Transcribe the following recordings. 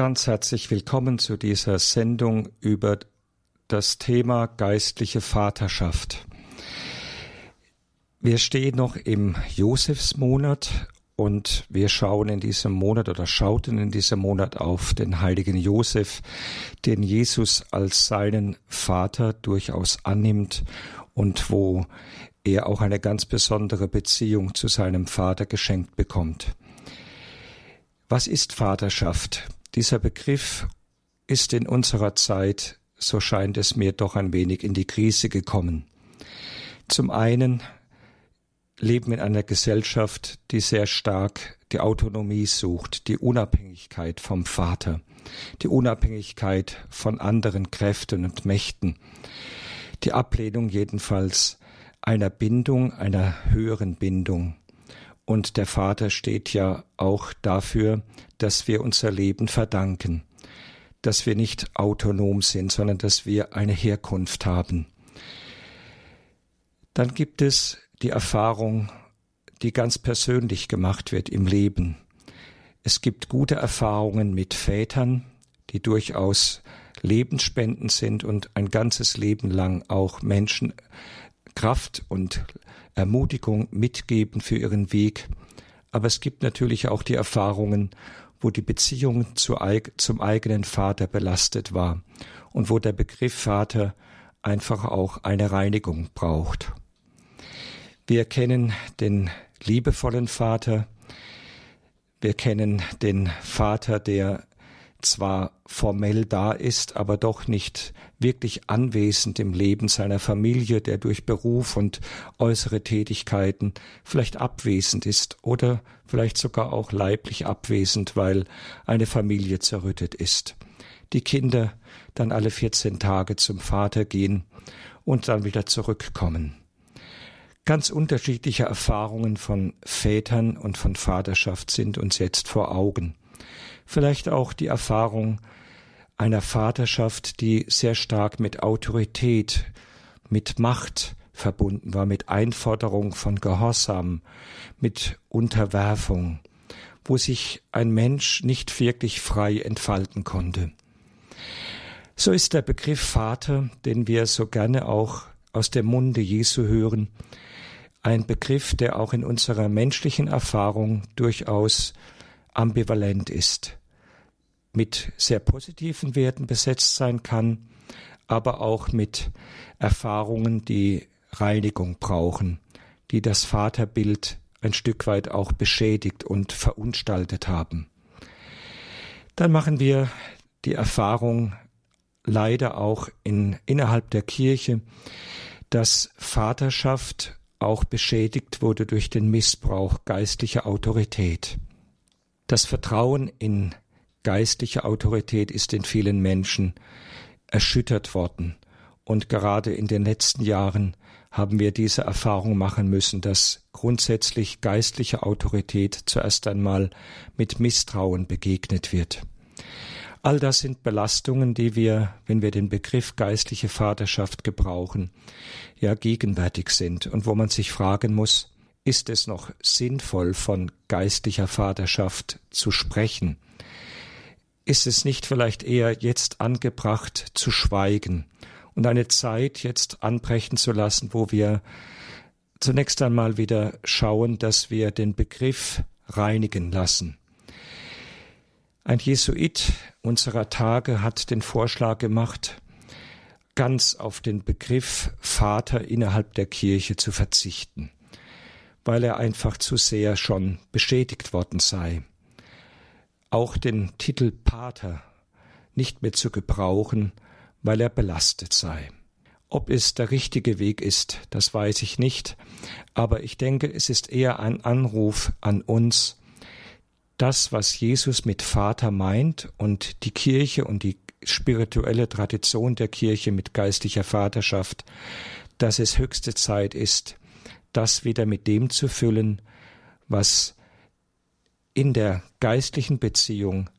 Ganz herzlich willkommen zu dieser Sendung über das Thema geistliche Vaterschaft. Wir stehen noch im Josefsmonat und wir schauen in diesem Monat oder schauten in diesem Monat auf den heiligen Josef, den Jesus als seinen Vater durchaus annimmt und wo er auch eine ganz besondere Beziehung zu seinem Vater geschenkt bekommt. Was ist Vaterschaft? Dieser Begriff ist in unserer Zeit, so scheint es mir, doch ein wenig in die Krise gekommen. Zum einen leben wir in einer Gesellschaft, die sehr stark die Autonomie sucht, die Unabhängigkeit vom Vater, die Unabhängigkeit von anderen Kräften und Mächten, die Ablehnung jedenfalls einer Bindung, einer höheren Bindung. Und der Vater steht ja auch dafür, dass wir unser Leben verdanken, dass wir nicht autonom sind, sondern dass wir eine Herkunft haben. Dann gibt es die Erfahrung, die ganz persönlich gemacht wird im Leben. Es gibt gute Erfahrungen mit Vätern, die durchaus lebensspendend sind und ein ganzes Leben lang auch Menschen Kraft und Ermutigung mitgeben für ihren Weg. Aber es gibt natürlich auch die Erfahrungen, wo die Beziehung zu, zum eigenen Vater belastet war und wo der Begriff Vater einfach auch eine Reinigung braucht. Wir kennen den liebevollen Vater, wir kennen den Vater, der zwar formell da ist, aber doch nicht wirklich anwesend im Leben seiner Familie, der durch Beruf und äußere Tätigkeiten vielleicht abwesend ist oder vielleicht sogar auch leiblich abwesend, weil eine Familie zerrüttet ist. Die Kinder dann alle 14 Tage zum Vater gehen und dann wieder zurückkommen. Ganz unterschiedliche Erfahrungen von Vätern und von Vaterschaft sind uns jetzt vor Augen vielleicht auch die Erfahrung einer Vaterschaft, die sehr stark mit Autorität, mit Macht verbunden war, mit Einforderung von Gehorsam, mit Unterwerfung, wo sich ein Mensch nicht wirklich frei entfalten konnte. So ist der Begriff Vater, den wir so gerne auch aus dem Munde Jesu hören, ein Begriff, der auch in unserer menschlichen Erfahrung durchaus ambivalent ist mit sehr positiven Werten besetzt sein kann, aber auch mit Erfahrungen, die Reinigung brauchen, die das Vaterbild ein Stück weit auch beschädigt und verunstaltet haben. Dann machen wir die Erfahrung leider auch in, innerhalb der Kirche, dass Vaterschaft auch beschädigt wurde durch den Missbrauch geistlicher Autorität. Das Vertrauen in geistliche Autorität ist in vielen Menschen erschüttert worden. Und gerade in den letzten Jahren haben wir diese Erfahrung machen müssen, dass grundsätzlich geistliche Autorität zuerst einmal mit Misstrauen begegnet wird. All das sind Belastungen, die wir, wenn wir den Begriff geistliche Vaterschaft gebrauchen, ja gegenwärtig sind und wo man sich fragen muss, ist es noch sinnvoll, von geistlicher Vaterschaft zu sprechen? Ist es nicht vielleicht eher jetzt angebracht zu schweigen und eine Zeit jetzt anbrechen zu lassen, wo wir zunächst einmal wieder schauen, dass wir den Begriff reinigen lassen. Ein Jesuit unserer Tage hat den Vorschlag gemacht, ganz auf den Begriff Vater innerhalb der Kirche zu verzichten, weil er einfach zu sehr schon beschädigt worden sei auch den Titel Pater nicht mehr zu gebrauchen, weil er belastet sei. Ob es der richtige Weg ist, das weiß ich nicht, aber ich denke, es ist eher ein Anruf an uns, das, was Jesus mit Vater meint und die Kirche und die spirituelle Tradition der Kirche mit geistlicher Vaterschaft, dass es höchste Zeit ist, das wieder mit dem zu füllen, was in der geistlichen Beziehung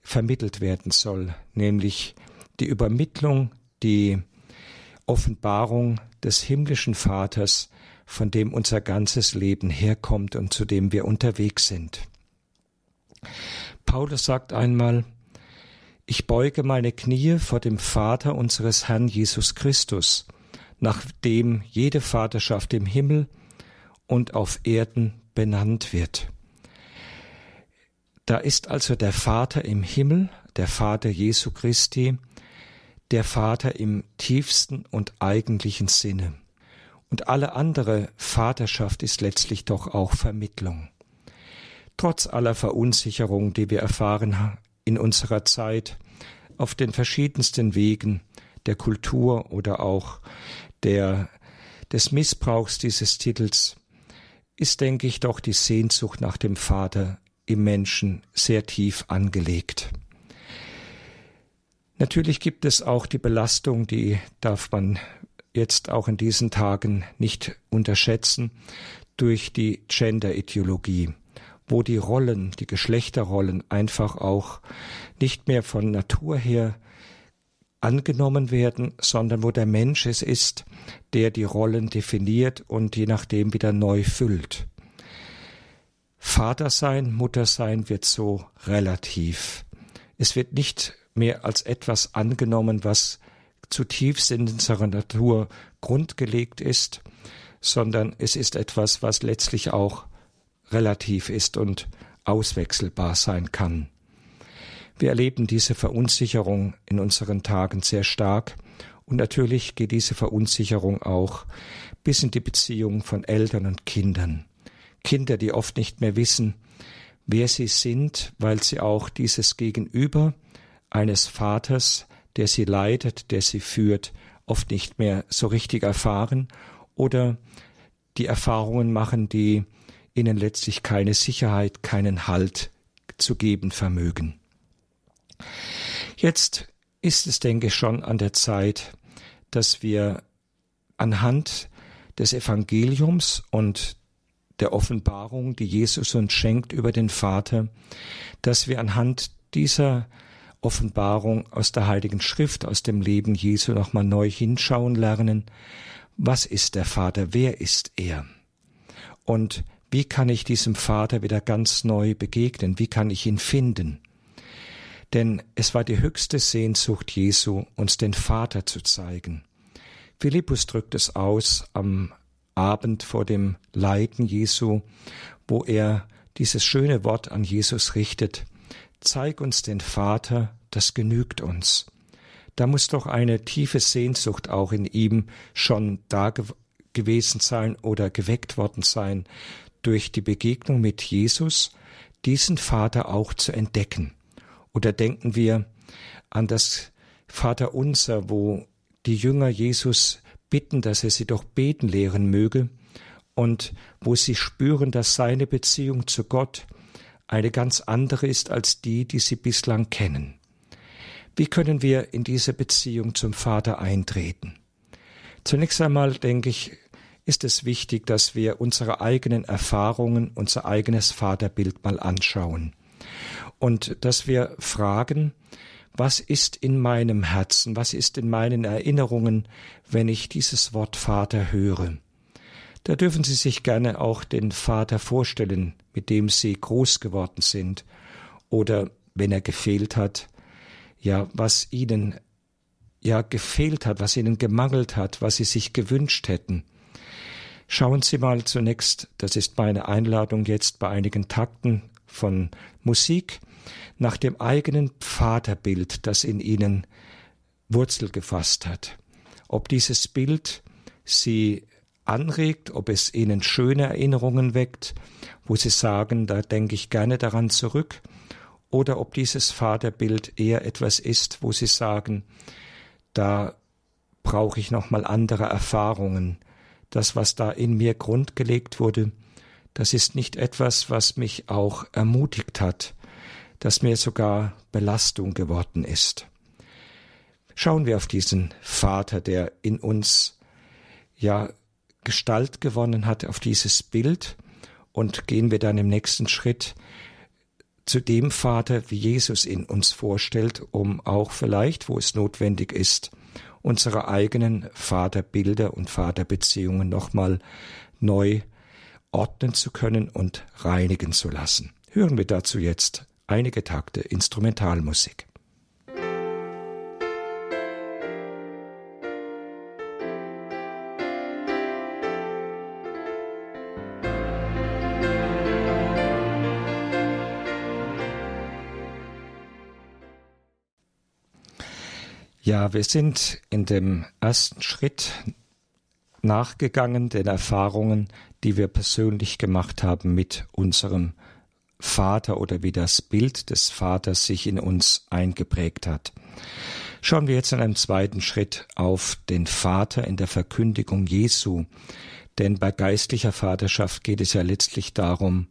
vermittelt werden soll, nämlich die Übermittlung, die Offenbarung des himmlischen Vaters, von dem unser ganzes Leben herkommt und zu dem wir unterwegs sind. Paulus sagt einmal, Ich beuge meine Knie vor dem Vater unseres Herrn Jesus Christus, nach dem jede Vaterschaft im Himmel und auf Erden benannt wird. Da ist also der Vater im Himmel, der Vater Jesu Christi, der Vater im tiefsten und eigentlichen Sinne. Und alle andere Vaterschaft ist letztlich doch auch Vermittlung. Trotz aller Verunsicherung, die wir erfahren in unserer Zeit, auf den verschiedensten Wegen der Kultur oder auch der, des Missbrauchs dieses Titels, ist, denke ich, doch die Sehnsucht nach dem Vater im Menschen sehr tief angelegt. Natürlich gibt es auch die Belastung, die darf man jetzt auch in diesen Tagen nicht unterschätzen, durch die Gender-Ideologie, wo die Rollen, die Geschlechterrollen einfach auch nicht mehr von Natur her angenommen werden, sondern wo der Mensch es ist, der die Rollen definiert und je nachdem wieder neu füllt. Vater sein, Mutter sein wird so relativ. Es wird nicht mehr als etwas angenommen, was zutiefst in unserer Natur grundgelegt ist, sondern es ist etwas, was letztlich auch relativ ist und auswechselbar sein kann. Wir erleben diese Verunsicherung in unseren Tagen sehr stark und natürlich geht diese Verunsicherung auch bis in die Beziehung von Eltern und Kindern. Kinder, die oft nicht mehr wissen, wer sie sind, weil sie auch dieses Gegenüber eines Vaters, der sie leitet, der sie führt, oft nicht mehr so richtig erfahren oder die Erfahrungen machen, die ihnen letztlich keine Sicherheit, keinen Halt zu geben vermögen. Jetzt ist es, denke ich, schon an der Zeit, dass wir anhand des Evangeliums und der Offenbarung, die Jesus uns schenkt über den Vater, dass wir anhand dieser Offenbarung aus der Heiligen Schrift, aus dem Leben Jesu nochmal neu hinschauen lernen. Was ist der Vater? Wer ist er? Und wie kann ich diesem Vater wieder ganz neu begegnen? Wie kann ich ihn finden? Denn es war die höchste Sehnsucht Jesu, uns den Vater zu zeigen. Philippus drückt es aus am Abend vor dem Leiden Jesu, wo er dieses schöne Wort an Jesus richtet zeig uns den Vater, das genügt uns. Da muss doch eine tiefe Sehnsucht auch in ihm schon da ge gewesen sein oder geweckt worden sein, durch die Begegnung mit Jesus diesen Vater auch zu entdecken. Oder denken wir an das Vaterunser, wo die Jünger Jesus bitten, dass er sie doch beten lehren möge, und wo sie spüren, dass seine Beziehung zu Gott eine ganz andere ist als die, die sie bislang kennen. Wie können wir in diese Beziehung zum Vater eintreten? Zunächst einmal denke ich, ist es wichtig, dass wir unsere eigenen Erfahrungen, unser eigenes Vaterbild mal anschauen und dass wir fragen, was ist in meinem Herzen, was ist in meinen Erinnerungen, wenn ich dieses Wort Vater höre? Da dürfen Sie sich gerne auch den Vater vorstellen, mit dem Sie groß geworden sind, oder wenn er gefehlt hat, ja, was Ihnen ja gefehlt hat, was Ihnen gemangelt hat, was Sie sich gewünscht hätten. Schauen Sie mal zunächst, das ist meine Einladung jetzt bei einigen Takten von Musik, nach dem eigenen Vaterbild, das in Ihnen Wurzel gefasst hat. Ob dieses Bild Sie anregt, ob es ihnen schöne Erinnerungen weckt, wo sie sagen, da denke ich gerne daran zurück, oder ob dieses Vaterbild eher etwas ist, wo sie sagen, da brauche ich nochmal andere Erfahrungen. Das, was da in mir grundgelegt wurde, das ist nicht etwas, was mich auch ermutigt hat, das mir sogar Belastung geworden ist. Schauen wir auf diesen Vater, der in uns ja Gestalt gewonnen hat auf dieses Bild und gehen wir dann im nächsten Schritt zu dem Vater, wie Jesus ihn uns vorstellt, um auch vielleicht, wo es notwendig ist, unsere eigenen Vaterbilder und Vaterbeziehungen nochmal neu ordnen zu können und reinigen zu lassen. Hören wir dazu jetzt einige Takte Instrumentalmusik. Ja, wir sind in dem ersten Schritt nachgegangen den Erfahrungen, die wir persönlich gemacht haben mit unserem Vater oder wie das Bild des Vaters sich in uns eingeprägt hat. Schauen wir jetzt in einem zweiten Schritt auf den Vater in der Verkündigung Jesu, denn bei geistlicher Vaterschaft geht es ja letztlich darum,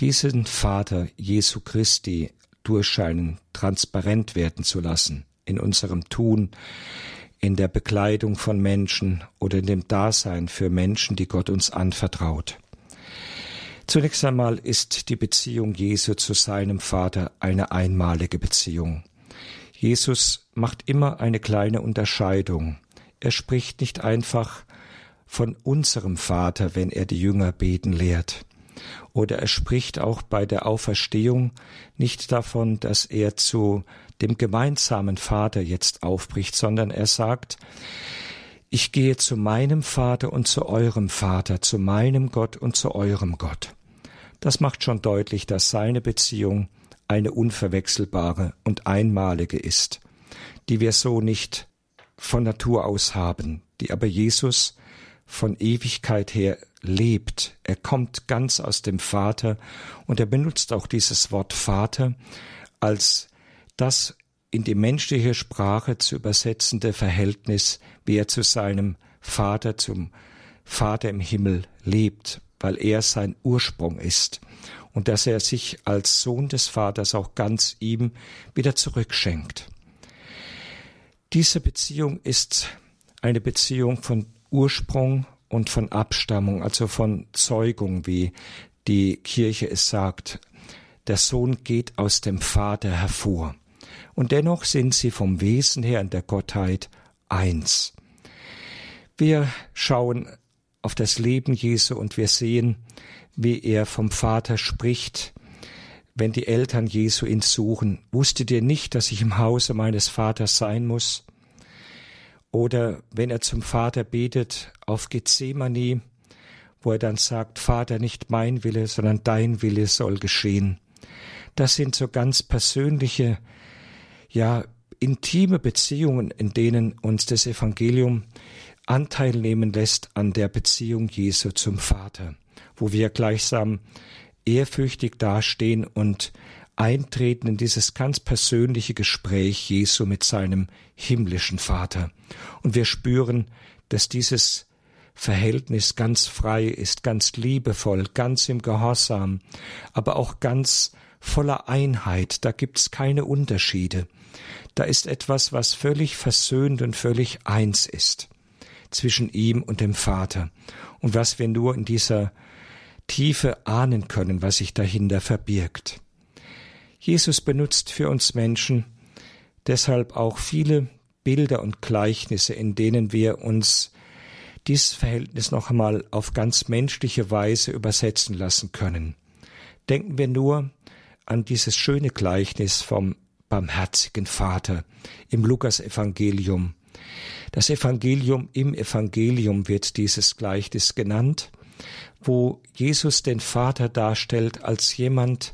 diesen Vater Jesu Christi durchscheinen, transparent werden zu lassen in unserem Tun, in der Bekleidung von Menschen oder in dem Dasein für Menschen, die Gott uns anvertraut. Zunächst einmal ist die Beziehung Jesu zu seinem Vater eine einmalige Beziehung. Jesus macht immer eine kleine Unterscheidung. Er spricht nicht einfach von unserem Vater, wenn er die Jünger beten lehrt. Oder er spricht auch bei der Auferstehung nicht davon, dass er zu dem gemeinsamen Vater jetzt aufbricht, sondern er sagt, ich gehe zu meinem Vater und zu eurem Vater, zu meinem Gott und zu eurem Gott. Das macht schon deutlich, dass seine Beziehung eine unverwechselbare und einmalige ist, die wir so nicht von Natur aus haben, die aber Jesus von Ewigkeit her lebt. Er kommt ganz aus dem Vater und er benutzt auch dieses Wort Vater als das in die menschliche Sprache zu übersetzende Verhältnis, wie er zu seinem Vater, zum Vater im Himmel lebt, weil er sein Ursprung ist und dass er sich als Sohn des Vaters auch ganz ihm wieder zurückschenkt. Diese Beziehung ist eine Beziehung von Ursprung und von Abstammung, also von Zeugung, wie die Kirche es sagt. Der Sohn geht aus dem Vater hervor. Und dennoch sind sie vom Wesen her in der Gottheit eins. Wir schauen auf das Leben Jesu und wir sehen, wie er vom Vater spricht, wenn die Eltern Jesu ihn suchen. Wusstet ihr nicht, dass ich im Hause meines Vaters sein muss? Oder wenn er zum Vater betet auf Gethsemane, wo er dann sagt, Vater, nicht mein Wille, sondern dein Wille soll geschehen. Das sind so ganz persönliche, ja, intime Beziehungen, in denen uns das Evangelium Anteil nehmen lässt an der Beziehung Jesu zum Vater, wo wir gleichsam ehrfürchtig dastehen und eintreten in dieses ganz persönliche Gespräch Jesu mit seinem himmlischen Vater. Und wir spüren, dass dieses Verhältnis ganz frei ist, ganz liebevoll, ganz im Gehorsam, aber auch ganz voller Einheit. Da gibt's keine Unterschiede. Da ist etwas, was völlig versöhnt und völlig eins ist zwischen ihm und dem Vater und was wir nur in dieser Tiefe ahnen können, was sich dahinter verbirgt. Jesus benutzt für uns Menschen deshalb auch viele Bilder und Gleichnisse, in denen wir uns dieses Verhältnis noch einmal auf ganz menschliche Weise übersetzen lassen können. Denken wir nur an dieses schöne Gleichnis vom barmherzigen Vater im Lukas-Evangelium. Das Evangelium im Evangelium wird dieses Gleichnis genannt, wo Jesus den Vater darstellt als jemand,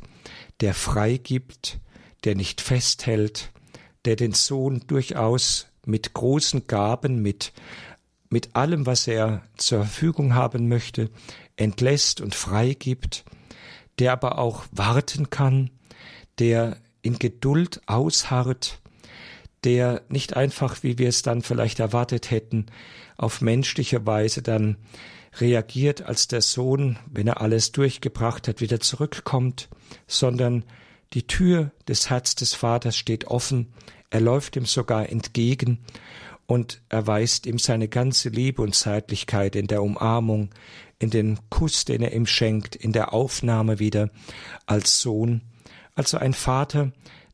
der freigibt, der nicht festhält, der den Sohn durchaus mit großen Gaben, mit, mit allem, was er zur Verfügung haben möchte, entlässt und freigibt, der aber auch warten kann, der in Geduld ausharrt, der nicht einfach, wie wir es dann vielleicht erwartet hätten, auf menschliche Weise dann reagiert, als der Sohn, wenn er alles durchgebracht hat, wieder zurückkommt, sondern die Tür des Herz des Vaters steht offen, er läuft ihm sogar entgegen und erweist ihm seine ganze Liebe und Zeitlichkeit in der Umarmung, in den Kuss, den er ihm schenkt, in der Aufnahme wieder als Sohn, also ein Vater,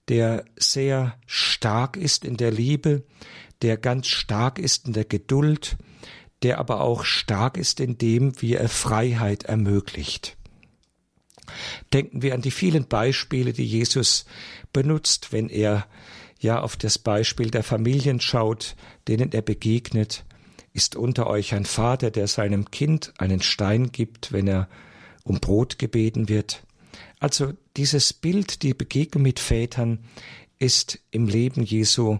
der sehr stark ist in der Liebe, der ganz stark ist in der Geduld, der aber auch stark ist in dem, wie er Freiheit ermöglicht. Denken wir an die vielen Beispiele, die Jesus benutzt, wenn er ja auf das Beispiel der Familien schaut, denen er begegnet. Ist unter euch ein Vater, der seinem Kind einen Stein gibt, wenn er um Brot gebeten wird? Also dieses Bild, die Begegnung mit Vätern, ist im Leben Jesu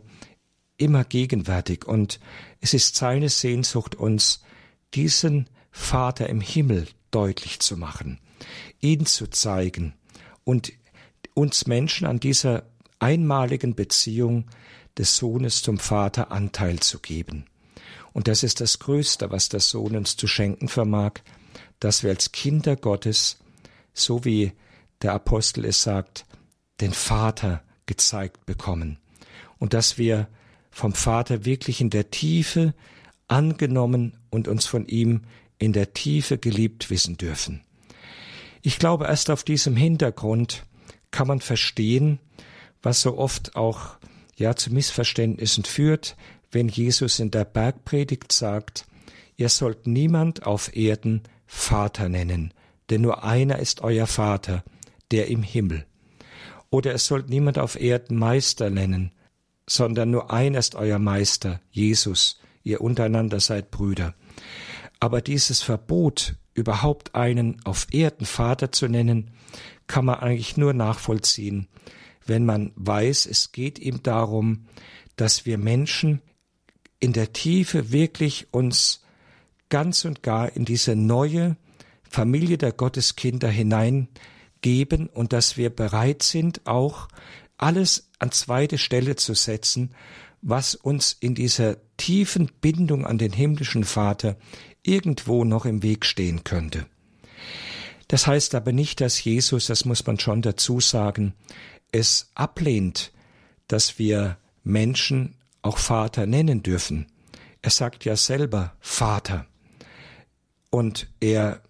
immer gegenwärtig und es ist seine Sehnsucht, uns diesen Vater im Himmel deutlich zu machen, ihn zu zeigen und uns Menschen an dieser einmaligen Beziehung des Sohnes zum Vater Anteil zu geben. Und das ist das Größte, was der Sohn uns zu schenken vermag, dass wir als Kinder Gottes, so wie der Apostel es sagt, den Vater gezeigt bekommen und dass wir vom Vater wirklich in der Tiefe angenommen und uns von ihm in der Tiefe geliebt wissen dürfen. Ich glaube, erst auf diesem Hintergrund kann man verstehen, was so oft auch ja zu Missverständnissen führt, wenn Jesus in der Bergpredigt sagt, ihr sollt niemand auf Erden Vater nennen, denn nur einer ist euer Vater, der im Himmel. Oder es sollt niemand auf Erden Meister nennen, sondern nur einer ist euer Meister, Jesus, ihr untereinander seid Brüder. Aber dieses Verbot, überhaupt einen auf Erden Vater zu nennen, kann man eigentlich nur nachvollziehen, wenn man weiß, es geht ihm darum, dass wir Menschen in der Tiefe wirklich uns ganz und gar in diese neue Familie der Gotteskinder hineingeben und dass wir bereit sind, auch alles an zweite Stelle zu setzen, was uns in dieser tiefen Bindung an den himmlischen Vater irgendwo noch im Weg stehen könnte. Das heißt aber nicht, dass Jesus, das muss man schon dazu sagen, es ablehnt, dass wir Menschen auch Vater nennen dürfen. Er sagt ja selber Vater. Und er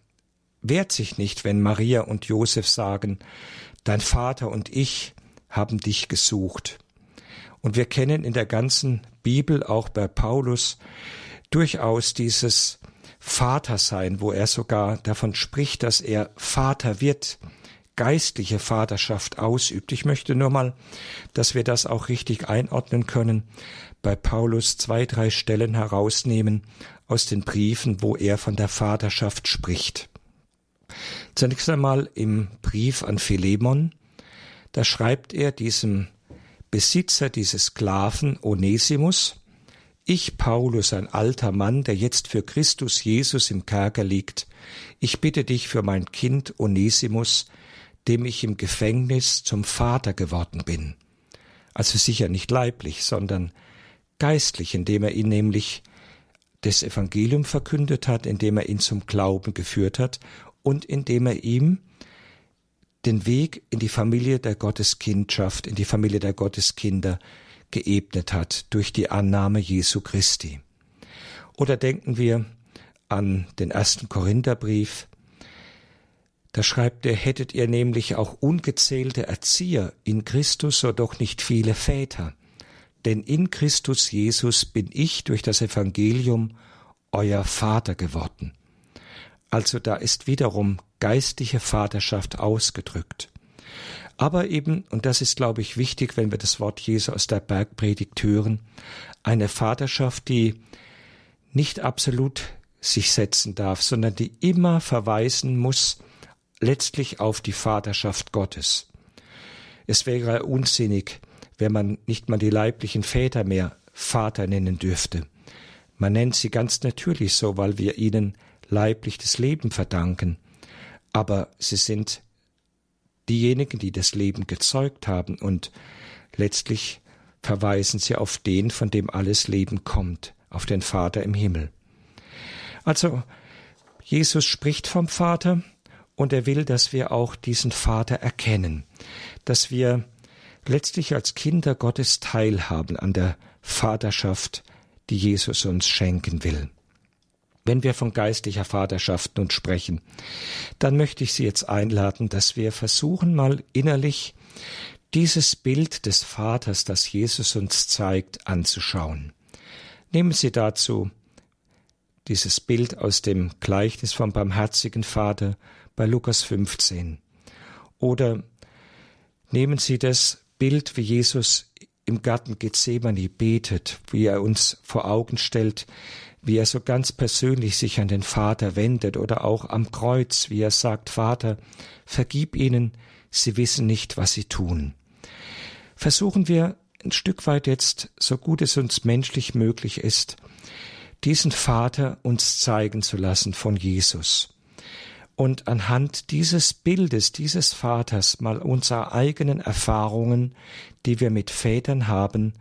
wehrt sich nicht, wenn Maria und Josef sagen, dein Vater und ich haben dich gesucht. Und wir kennen in der ganzen Bibel, auch bei Paulus, durchaus dieses Vatersein, wo er sogar davon spricht, dass er Vater wird, geistliche Vaterschaft ausübt. Ich möchte nur mal, dass wir das auch richtig einordnen können, bei Paulus zwei, drei Stellen herausnehmen aus den Briefen, wo er von der Vaterschaft spricht. Zunächst einmal im Brief an Philemon, da schreibt er diesem Besitzer dieses Sklaven Onesimus, ich, Paulus, ein alter Mann, der jetzt für Christus Jesus im Kerker liegt, ich bitte dich für mein Kind Onesimus, dem ich im Gefängnis zum Vater geworden bin. Also sicher nicht leiblich, sondern geistlich, indem er ihn nämlich das Evangelium verkündet hat, indem er ihn zum Glauben geführt hat und indem er ihm den Weg in die Familie der Gotteskindschaft, in die Familie der Gotteskinder geebnet hat durch die Annahme Jesu Christi. Oder denken wir an den ersten Korintherbrief. Da schreibt er, hättet ihr nämlich auch ungezählte Erzieher in Christus, so doch nicht viele Väter. Denn in Christus Jesus bin ich durch das Evangelium euer Vater geworden. Also da ist wiederum geistliche Vaterschaft ausgedrückt. Aber eben, und das ist, glaube ich, wichtig, wenn wir das Wort Jesu aus der Bergpredigt hören, eine Vaterschaft, die nicht absolut sich setzen darf, sondern die immer verweisen muss letztlich auf die Vaterschaft Gottes. Es wäre unsinnig, wenn man nicht mal die leiblichen Väter mehr Vater nennen dürfte. Man nennt sie ganz natürlich so, weil wir ihnen leiblich das Leben verdanken. Aber sie sind diejenigen, die das Leben gezeugt haben und letztlich verweisen sie auf den, von dem alles Leben kommt, auf den Vater im Himmel. Also, Jesus spricht vom Vater und er will, dass wir auch diesen Vater erkennen, dass wir letztlich als Kinder Gottes teilhaben an der Vaterschaft, die Jesus uns schenken will. Wenn wir von geistlicher Vaterschaft nun sprechen, dann möchte ich Sie jetzt einladen, dass wir versuchen mal innerlich dieses Bild des Vaters, das Jesus uns zeigt, anzuschauen. Nehmen Sie dazu dieses Bild aus dem Gleichnis vom barmherzigen Vater bei Lukas 15. Oder nehmen Sie das Bild, wie Jesus im Garten Gethsemane betet, wie er uns vor Augen stellt, wie er so ganz persönlich sich an den Vater wendet oder auch am Kreuz, wie er sagt, Vater, vergib ihnen, sie wissen nicht, was sie tun. Versuchen wir ein Stück weit jetzt, so gut es uns menschlich möglich ist, diesen Vater uns zeigen zu lassen von Jesus. Und anhand dieses Bildes, dieses Vaters mal unsere eigenen Erfahrungen, die wir mit Vätern haben,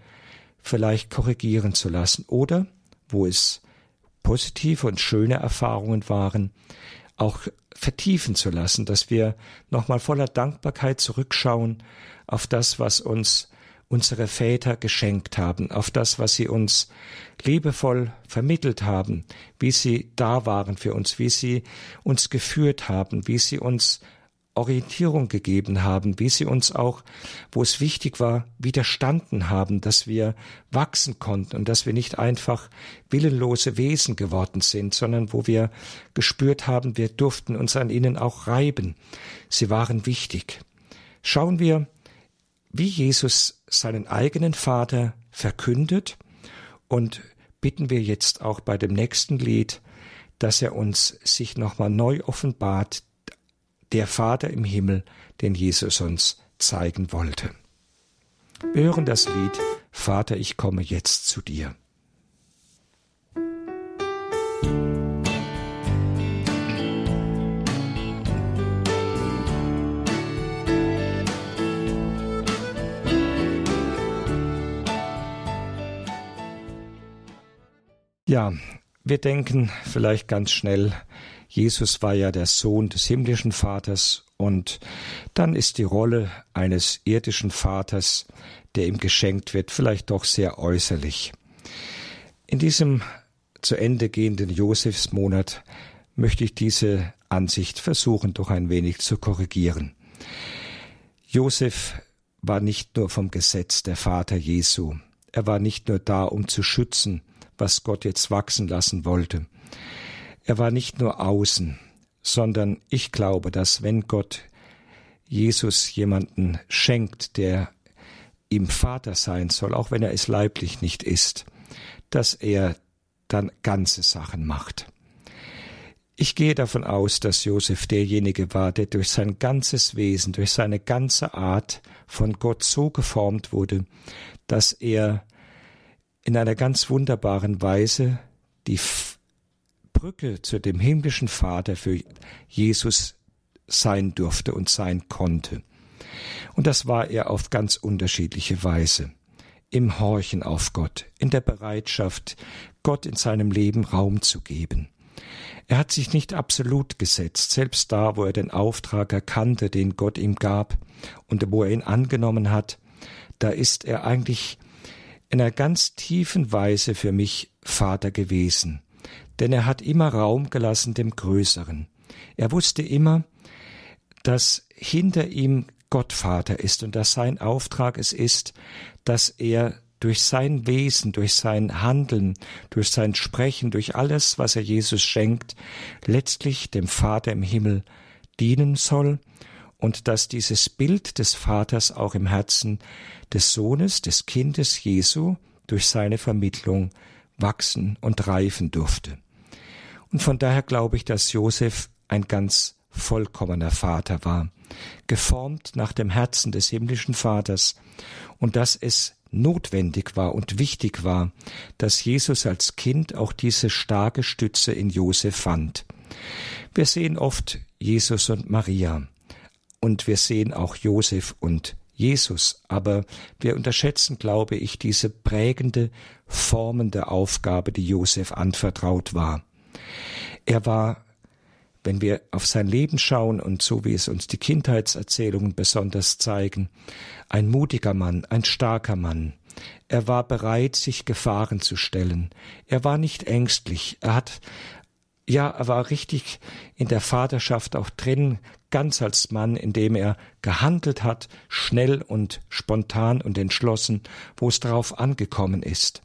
vielleicht korrigieren zu lassen oder, wo es positive und schöne Erfahrungen waren, auch vertiefen zu lassen, dass wir nochmal voller Dankbarkeit zurückschauen auf das, was uns unsere Väter geschenkt haben, auf das, was sie uns liebevoll vermittelt haben, wie sie da waren für uns, wie sie uns geführt haben, wie sie uns Orientierung gegeben haben, wie sie uns auch, wo es wichtig war, widerstanden haben, dass wir wachsen konnten und dass wir nicht einfach willenlose Wesen geworden sind, sondern wo wir gespürt haben, wir durften uns an ihnen auch reiben. Sie waren wichtig. Schauen wir, wie Jesus seinen eigenen Vater verkündet und bitten wir jetzt auch bei dem nächsten Lied, dass er uns sich nochmal neu offenbart, der Vater im Himmel, den Jesus uns zeigen wollte. Wir hören das Lied Vater, ich komme jetzt zu dir. Ja, wir denken vielleicht ganz schnell, Jesus war ja der Sohn des himmlischen Vaters und dann ist die Rolle eines irdischen Vaters, der ihm geschenkt wird, vielleicht doch sehr äußerlich. In diesem zu Ende gehenden Josefsmonat möchte ich diese Ansicht versuchen, doch ein wenig zu korrigieren. Josef war nicht nur vom Gesetz der Vater Jesu, er war nicht nur da, um zu schützen, was Gott jetzt wachsen lassen wollte. Er war nicht nur außen, sondern ich glaube, dass wenn Gott Jesus jemanden schenkt, der ihm Vater sein soll, auch wenn er es leiblich nicht ist, dass er dann ganze Sachen macht. Ich gehe davon aus, dass Josef derjenige war, der durch sein ganzes Wesen, durch seine ganze Art von Gott so geformt wurde, dass er in einer ganz wunderbaren Weise die Brücke zu dem himmlischen Vater für Jesus sein durfte und sein konnte. Und das war er auf ganz unterschiedliche Weise. Im Horchen auf Gott, in der Bereitschaft, Gott in seinem Leben Raum zu geben. Er hat sich nicht absolut gesetzt, selbst da, wo er den Auftrag erkannte, den Gott ihm gab und wo er ihn angenommen hat, da ist er eigentlich in einer ganz tiefen Weise für mich Vater gewesen, denn er hat immer Raum gelassen dem Größeren. Er wusste immer, dass hinter ihm Gott Vater ist und dass sein Auftrag es ist, dass er durch sein Wesen, durch sein Handeln, durch sein Sprechen, durch alles, was er Jesus schenkt, letztlich dem Vater im Himmel dienen soll und dass dieses Bild des Vaters auch im Herzen des Sohnes, des Kindes Jesu durch seine Vermittlung wachsen und reifen durfte. Und von daher glaube ich, dass Josef ein ganz vollkommener Vater war, geformt nach dem Herzen des himmlischen Vaters und dass es notwendig war und wichtig war, dass Jesus als Kind auch diese starke Stütze in Josef fand. Wir sehen oft Jesus und Maria und wir sehen auch Josef und Jesus, aber wir unterschätzen, glaube ich, diese prägende, formende Aufgabe, die Josef anvertraut war. Er war, wenn wir auf sein Leben schauen und so wie es uns die Kindheitserzählungen besonders zeigen, ein mutiger Mann, ein starker Mann. Er war bereit, sich Gefahren zu stellen. Er war nicht ängstlich. Er hat ja, er war richtig in der Vaterschaft auch drin, ganz als Mann, indem er gehandelt hat, schnell und spontan und entschlossen, wo es darauf angekommen ist.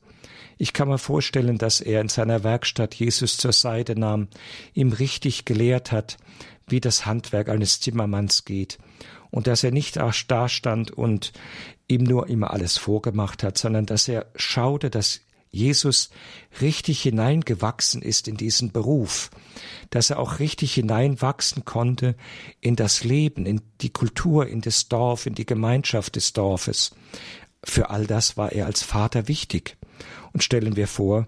Ich kann mir vorstellen, dass er in seiner Werkstatt Jesus zur Seite nahm, ihm richtig gelehrt hat, wie das Handwerk eines Zimmermanns geht, und dass er nicht da stand und ihm nur immer alles vorgemacht hat, sondern dass er schaute, dass Jesus richtig hineingewachsen ist in diesen Beruf, dass er auch richtig hineinwachsen konnte in das Leben, in die Kultur, in das Dorf, in die Gemeinschaft des Dorfes. für all das war er als Vater wichtig. Und stellen wir vor,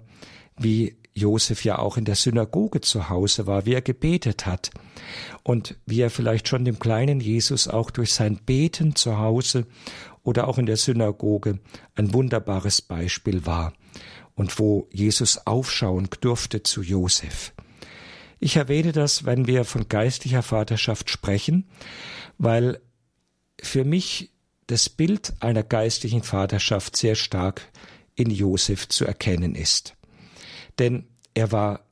wie Josef ja auch in der Synagoge zu Hause war, wie er gebetet hat und wie er vielleicht schon dem kleinen Jesus auch durch sein Beten zu Hause oder auch in der Synagoge ein wunderbares Beispiel war und wo Jesus aufschauen durfte zu Josef. Ich erwähne das, wenn wir von geistlicher Vaterschaft sprechen, weil für mich das Bild einer geistlichen Vaterschaft sehr stark in Josef zu erkennen ist. Denn er war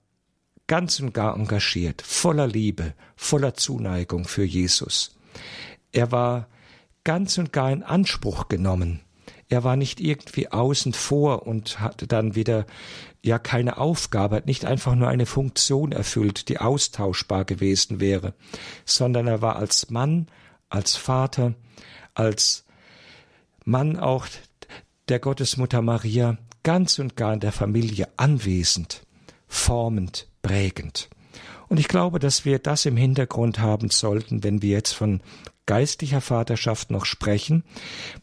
ganz und gar engagiert, voller Liebe, voller Zuneigung für Jesus. Er war ganz und gar in Anspruch genommen. Er war nicht irgendwie außen vor und hatte dann wieder ja keine Aufgabe, hat nicht einfach nur eine Funktion erfüllt, die austauschbar gewesen wäre, sondern er war als Mann, als Vater, als Mann auch der Gottesmutter Maria ganz und gar in der Familie anwesend, formend, prägend. Und ich glaube, dass wir das im Hintergrund haben sollten, wenn wir jetzt von geistlicher Vaterschaft noch sprechen,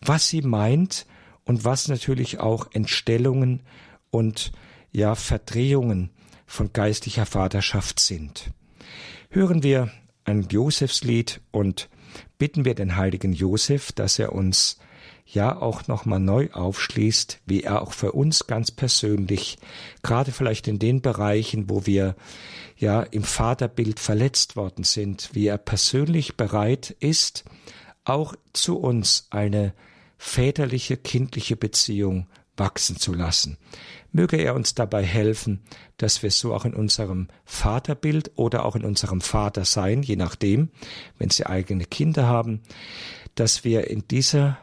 was sie meint und was natürlich auch Entstellungen und ja Verdrehungen von geistlicher Vaterschaft sind. Hören wir ein Josefslied und bitten wir den heiligen Josef, dass er uns ja auch nochmal neu aufschließt, wie er auch für uns ganz persönlich, gerade vielleicht in den Bereichen, wo wir ja im Vaterbild verletzt worden sind, wie er persönlich bereit ist, auch zu uns eine väterliche, kindliche Beziehung wachsen zu lassen. Möge er uns dabei helfen, dass wir so auch in unserem Vaterbild oder auch in unserem Vater sein, je nachdem, wenn sie eigene Kinder haben, dass wir in dieser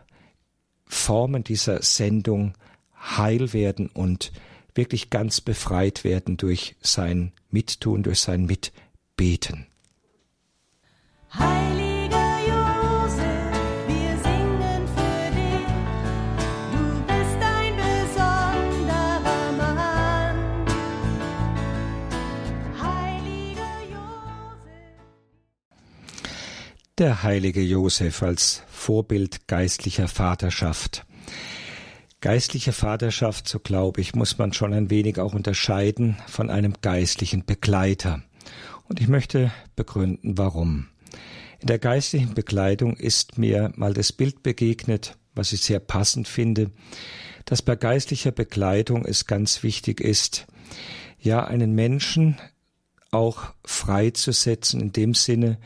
Formen dieser Sendung heil werden und wirklich ganz befreit werden durch sein Mittun, durch sein Mitbeten. Heilig. Der heilige Josef als Vorbild geistlicher Vaterschaft. Geistliche Vaterschaft, so glaube ich, muss man schon ein wenig auch unterscheiden von einem geistlichen Begleiter. Und ich möchte begründen, warum. In der geistlichen Begleitung ist mir mal das Bild begegnet, was ich sehr passend finde, dass bei geistlicher Begleitung es ganz wichtig ist, ja, einen Menschen auch freizusetzen in dem Sinne,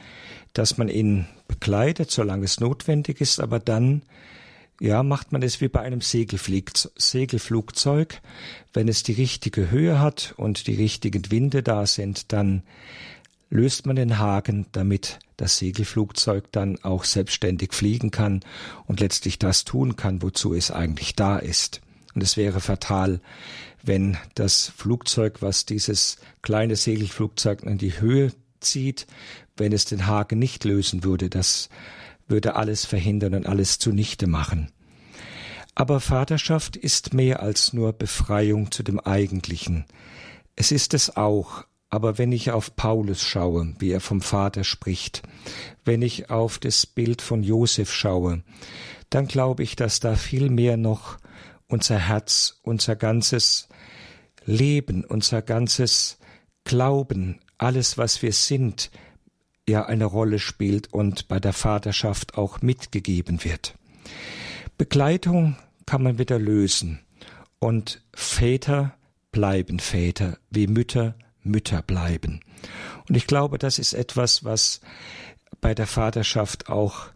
dass man ihn begleitet, solange es notwendig ist, aber dann ja, macht man es wie bei einem Segelflugzeug. Wenn es die richtige Höhe hat und die richtigen Winde da sind, dann löst man den Haken, damit das Segelflugzeug dann auch selbstständig fliegen kann und letztlich das tun kann, wozu es eigentlich da ist. Und es wäre fatal, wenn das Flugzeug, was dieses kleine Segelflugzeug in die Höhe zieht, wenn es den Haken nicht lösen würde, das würde alles verhindern und alles zunichte machen. Aber Vaterschaft ist mehr als nur Befreiung zu dem Eigentlichen. Es ist es auch, aber wenn ich auf Paulus schaue, wie er vom Vater spricht, wenn ich auf das Bild von Josef schaue, dann glaube ich, dass da viel mehr noch unser Herz, unser ganzes Leben, unser ganzes Glauben, alles, was wir sind, ja eine Rolle spielt und bei der Vaterschaft auch mitgegeben wird. Begleitung kann man wieder lösen und Väter bleiben Väter, wie Mütter Mütter bleiben. Und ich glaube, das ist etwas, was bei der Vaterschaft auch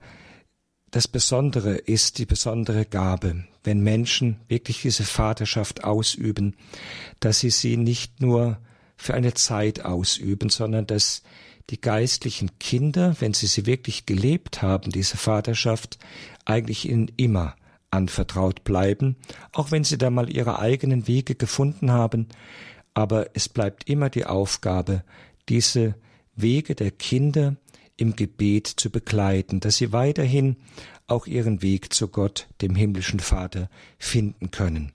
das Besondere ist, die besondere Gabe, wenn Menschen wirklich diese Vaterschaft ausüben, dass sie sie nicht nur für eine Zeit ausüben, sondern dass die geistlichen Kinder, wenn sie sie wirklich gelebt haben, diese Vaterschaft, eigentlich ihnen immer anvertraut bleiben, auch wenn sie da mal ihre eigenen Wege gefunden haben, aber es bleibt immer die Aufgabe, diese Wege der Kinder im Gebet zu begleiten, dass sie weiterhin auch ihren Weg zu Gott, dem himmlischen Vater, finden können.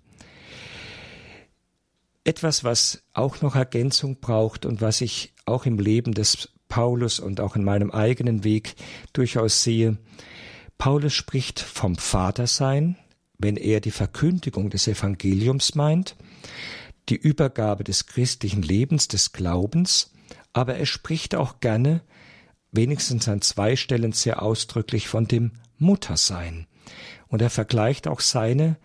Etwas, was auch noch Ergänzung braucht und was ich auch im Leben des Paulus und auch in meinem eigenen Weg durchaus sehe. Paulus spricht vom Vatersein, wenn er die Verkündigung des Evangeliums meint, die Übergabe des christlichen Lebens, des Glaubens, aber er spricht auch gerne, wenigstens an zwei Stellen sehr ausdrücklich von dem Muttersein. Und er vergleicht auch seine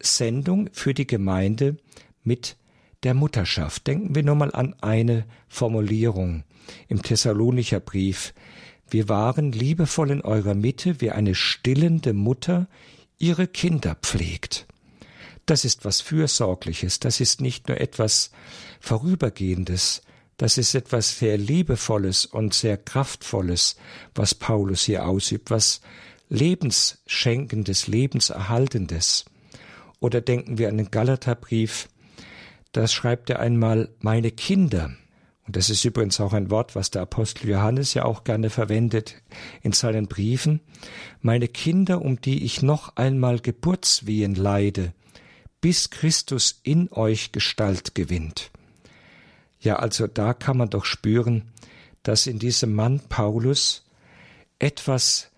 Sendung für die Gemeinde mit der Mutterschaft. Denken wir nur mal an eine Formulierung im Thessalonicher Brief. Wir waren liebevoll in eurer Mitte, wie eine stillende Mutter ihre Kinder pflegt. Das ist was Fürsorgliches, das ist nicht nur etwas Vorübergehendes, das ist etwas sehr Liebevolles und sehr Kraftvolles, was Paulus hier ausübt, was Lebensschenkendes, Lebenserhaltendes. Oder denken wir an den Galaterbrief, das schreibt er einmal, meine Kinder. Und das ist übrigens auch ein Wort, was der Apostel Johannes ja auch gerne verwendet in seinen Briefen. Meine Kinder, um die ich noch einmal Geburtswehen leide, bis Christus in euch Gestalt gewinnt. Ja, also da kann man doch spüren, dass in diesem Mann Paulus etwas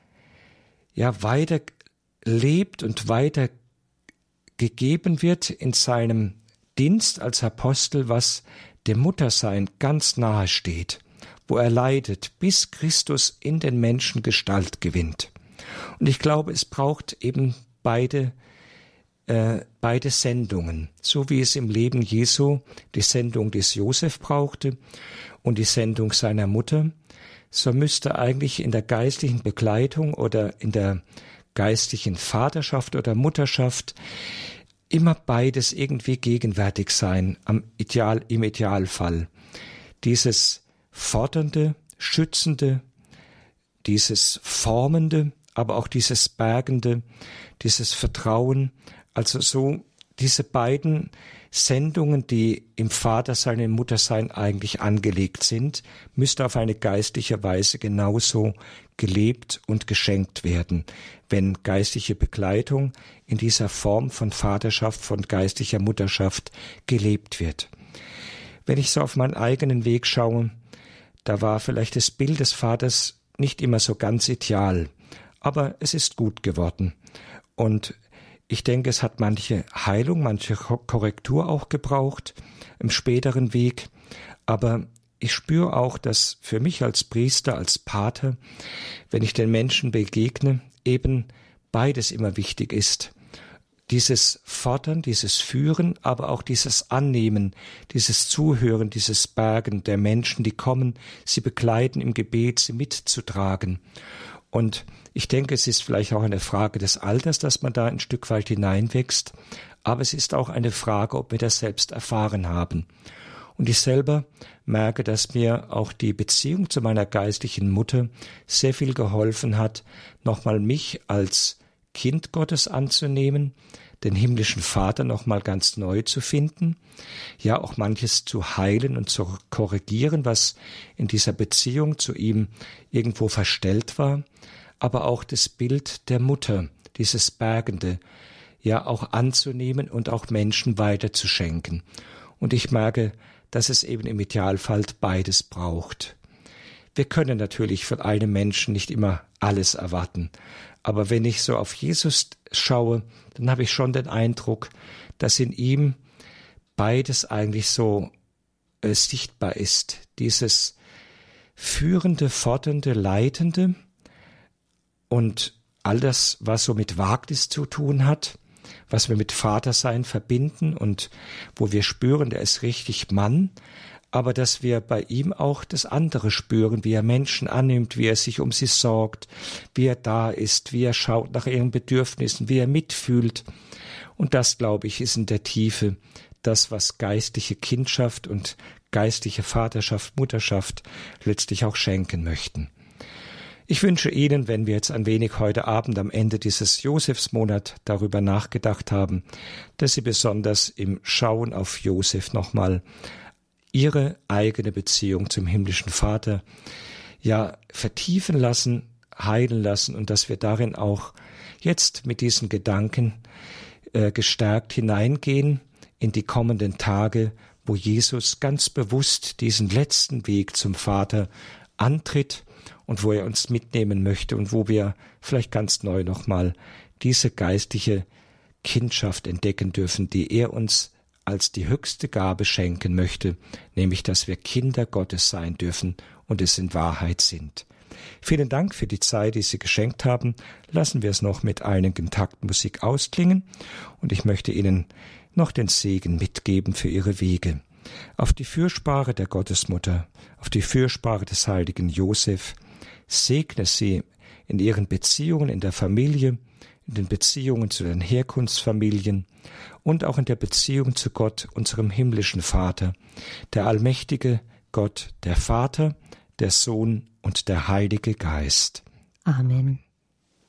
ja weiter lebt und weiter gegeben wird in seinem Dienst als Apostel, was dem Muttersein ganz nahe steht, wo er leidet, bis Christus in den Menschen Gestalt gewinnt. Und ich glaube, es braucht eben beide äh, beide Sendungen, so wie es im Leben Jesu die Sendung des Josef brauchte und die Sendung seiner Mutter, so müsste eigentlich in der geistlichen Begleitung oder in der geistlichen Vaterschaft oder Mutterschaft immer beides irgendwie gegenwärtig sein, am Ideal, im Idealfall. Dieses fordernde, schützende, dieses formende, aber auch dieses bergende, dieses Vertrauen, also so diese beiden Sendungen, die im Vatersein, im Muttersein eigentlich angelegt sind, müsste auf eine geistliche Weise genauso gelebt und geschenkt werden, wenn geistliche Begleitung in dieser Form von Vaterschaft, von geistlicher Mutterschaft gelebt wird. Wenn ich so auf meinen eigenen Weg schaue, da war vielleicht das Bild des Vaters nicht immer so ganz ideal, aber es ist gut geworden. Und ich denke, es hat manche Heilung, manche Korrektur auch gebraucht im späteren Weg. Aber ich spüre auch, dass für mich als Priester, als Pater, wenn ich den Menschen begegne, eben beides immer wichtig ist. Dieses Fordern, dieses Führen, aber auch dieses Annehmen, dieses Zuhören, dieses Bergen der Menschen, die kommen, sie begleiten im Gebet, sie mitzutragen. Und ich denke, es ist vielleicht auch eine Frage des Alters, dass man da ein Stück weit hineinwächst, aber es ist auch eine Frage, ob wir das selbst erfahren haben. Und ich selber merke, dass mir auch die Beziehung zu meiner geistlichen Mutter sehr viel geholfen hat, nochmal mich als Kind Gottes anzunehmen, den himmlischen Vater nochmal ganz neu zu finden, ja auch manches zu heilen und zu korrigieren, was in dieser Beziehung zu ihm irgendwo verstellt war, aber auch das Bild der Mutter, dieses Bergende, ja auch anzunehmen und auch Menschen weiterzuschenken. Und ich merke, dass es eben im Idealfall beides braucht. Wir können natürlich von einem Menschen nicht immer alles erwarten, aber wenn ich so auf Jesus schaue, dann habe ich schon den Eindruck, dass in ihm beides eigentlich so äh, sichtbar ist. Dieses führende, fordernde, leitende und all das, was so mit Wagnis zu tun hat, was wir mit Vatersein verbinden und wo wir spüren, der ist richtig Mann, aber dass wir bei ihm auch das andere spüren, wie er Menschen annimmt, wie er sich um sie sorgt, wie er da ist, wie er schaut nach ihren Bedürfnissen, wie er mitfühlt. Und das, glaube ich, ist in der Tiefe das, was geistliche Kindschaft und geistliche Vaterschaft, Mutterschaft letztlich auch schenken möchten. Ich wünsche Ihnen, wenn wir jetzt ein wenig heute Abend am Ende dieses Josefsmonat darüber nachgedacht haben, dass Sie besonders im Schauen auf Josef nochmal Ihre eigene Beziehung zum himmlischen Vater ja vertiefen lassen, heilen lassen und dass wir darin auch jetzt mit diesen Gedanken äh, gestärkt hineingehen in die kommenden Tage, wo Jesus ganz bewusst diesen letzten Weg zum Vater antritt und wo er uns mitnehmen möchte und wo wir vielleicht ganz neu nochmal diese geistliche Kindschaft entdecken dürfen, die er uns als die höchste Gabe schenken möchte, nämlich dass wir Kinder Gottes sein dürfen und es in Wahrheit sind. Vielen Dank für die Zeit, die Sie geschenkt haben. Lassen wir es noch mit einigen Taktmusik ausklingen und ich möchte Ihnen noch den Segen mitgeben für Ihre Wege. Auf die Fürsprache der Gottesmutter, auf die Fürsprache des heiligen Josef, segne Sie in Ihren Beziehungen in der Familie, in den Beziehungen zu den Herkunftsfamilien und auch in der Beziehung zu Gott, unserem himmlischen Vater, der allmächtige Gott, der Vater, der Sohn und der Heilige Geist. Amen.